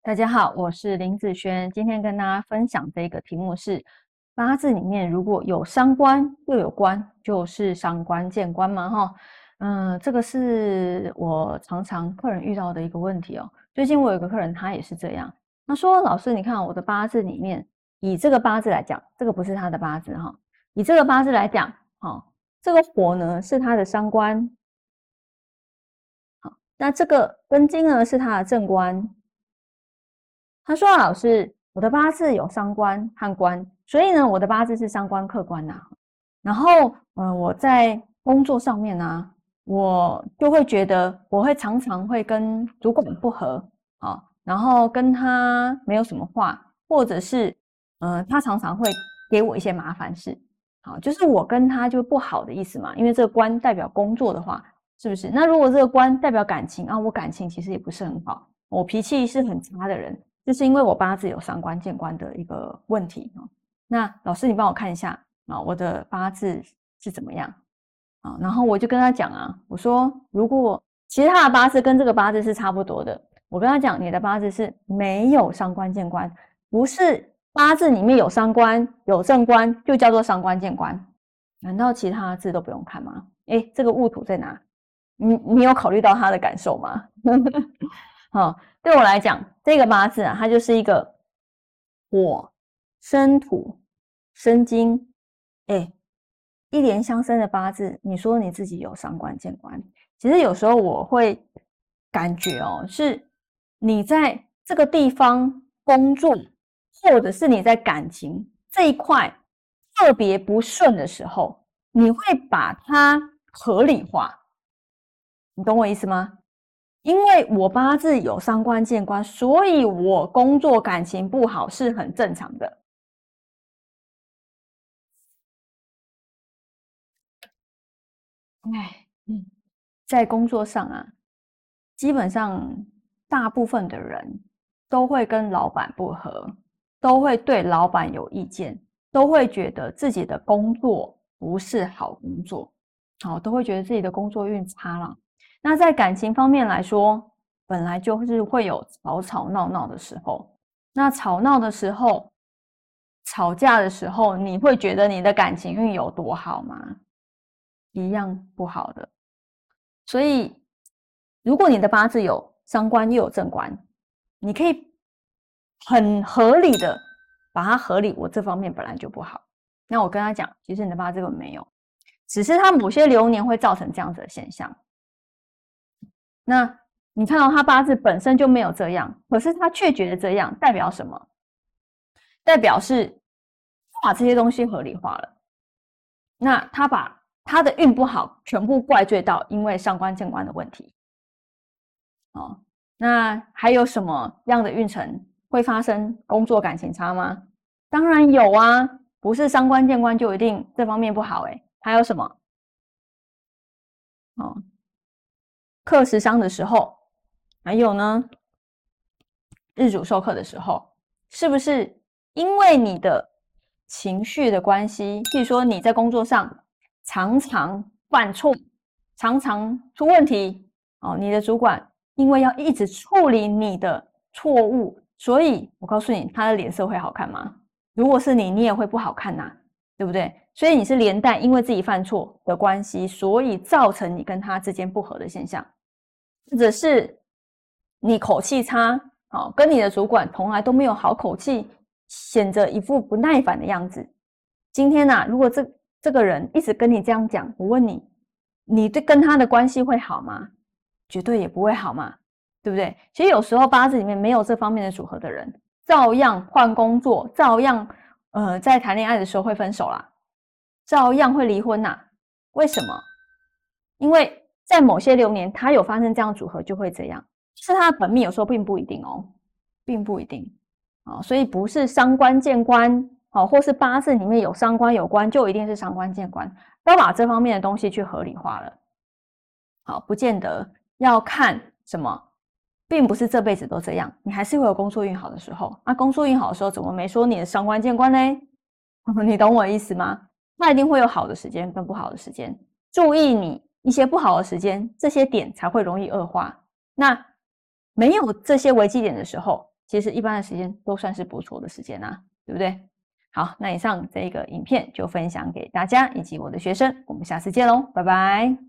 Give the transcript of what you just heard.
大家好，我是林子轩，今天跟大家分享的一个题目是八字里面如果有伤官又有官，就是伤官见官嘛哈。嗯，这个是我常常客人遇到的一个问题哦。最近我有个客人，他也是这样，他说：“老师，你看我的八字里面，以这个八字来讲，这个不是他的八字哈，以这个八字来讲，哈，这个火呢是他的伤官，好，那这个根金呢是他的正官。”他说：“老师，我的八字有伤官和官，所以呢，我的八字是伤官克官呐。然后，呃，我在工作上面呢，我就会觉得我会常常会跟主管不和啊，然后跟他没有什么话，或者是，呃，他常常会给我一些麻烦事，好，就是我跟他就不好的意思嘛。因为这个官代表工作的话，是不是？那如果这个官代表感情啊，我感情其实也不是很好，我脾气是很差的人。”就是因为我八字有伤官见官的一个问题啊，那老师你帮我看一下啊，我的八字是怎么样啊？然后我就跟他讲啊，我说如果其实他的八字跟这个八字是差不多的，我跟他讲你的八字是没有伤官见官，不是八字里面有伤官有正官就叫做伤官见官，难道其他字都不用看吗？哎，这个戊土在哪？你你有考虑到他的感受吗？好。对我来讲，这个八字啊，它就是一个火生土生金，哎，一连相生的八字。你说你自己有伤官见官，其实有时候我会感觉哦，是你在这个地方工作，或者是你在感情这一块特别不顺的时候，你会把它合理化。你懂我意思吗？因为我八字有伤官见官，所以我工作感情不好是很正常的。哎，嗯，在工作上啊，基本上大部分的人都会跟老板不和，都会对老板有意见，都会觉得自己的工作不是好工作，好，都会觉得自己的工作运差了。那在感情方面来说，本来就是会有吵吵闹闹的时候。那吵闹的时候，吵架的时候，你会觉得你的感情运有多好吗？一样不好的。所以，如果你的八字有伤官又有正官，你可以很合理的把它合理。我这方面本来就不好。那我跟他讲，其实你的八字根本没有，只是他某些流年会造成这样子的现象。那你看到他八字本身就没有这样，可是他却觉得这样，代表什么？代表是他把这些东西合理化了。那他把他的运不好全部怪罪到因为上官见官的问题。哦，那还有什么样的运程会发生工作感情差吗？当然有啊，不是上官见官就一定这方面不好哎。还有什么？哦。课时伤的时候，还有呢，日主授课的时候，是不是因为你的情绪的关系？譬如说你在工作上常常犯错，常常出问题哦，你的主管因为要一直处理你的错误，所以我告诉你，他的脸色会好看吗？如果是你，你也会不好看呐，对不对？所以你是连带因为自己犯错的关系，所以造成你跟他之间不和的现象。或者是你口气差，好，跟你的主管从来都没有好口气，显着一副不耐烦的样子。今天呐，如果这这个人一直跟你这样讲，我问你，你对跟他的关系会好吗？绝对也不会好嘛，对不对？其实有时候八字里面没有这方面的组合的人，照样换工作，照样呃在谈恋爱的时候会分手啦，照样会离婚呐。为什么？因为。在某些流年，它有发生这样组合，就会这样。是它的本命，有时候并不一定哦，并不一定啊。所以不是伤官见官哦，或是八字里面有伤官有官，就一定是伤官见官，都把这方面的东西去合理化了。好，不见得要看什么，并不是这辈子都这样，你还是会有工作运好的时候。那工作运好的时候，怎么没说你的伤官见官呢？你懂我意思吗？那一定会有好的时间跟不好的时间，注意你。一些不好的时间，这些点才会容易恶化。那没有这些危机点的时候，其实一般的时间都算是不错的时间啊，对不对？好，那以上这个影片就分享给大家以及我的学生，我们下次见喽，拜拜。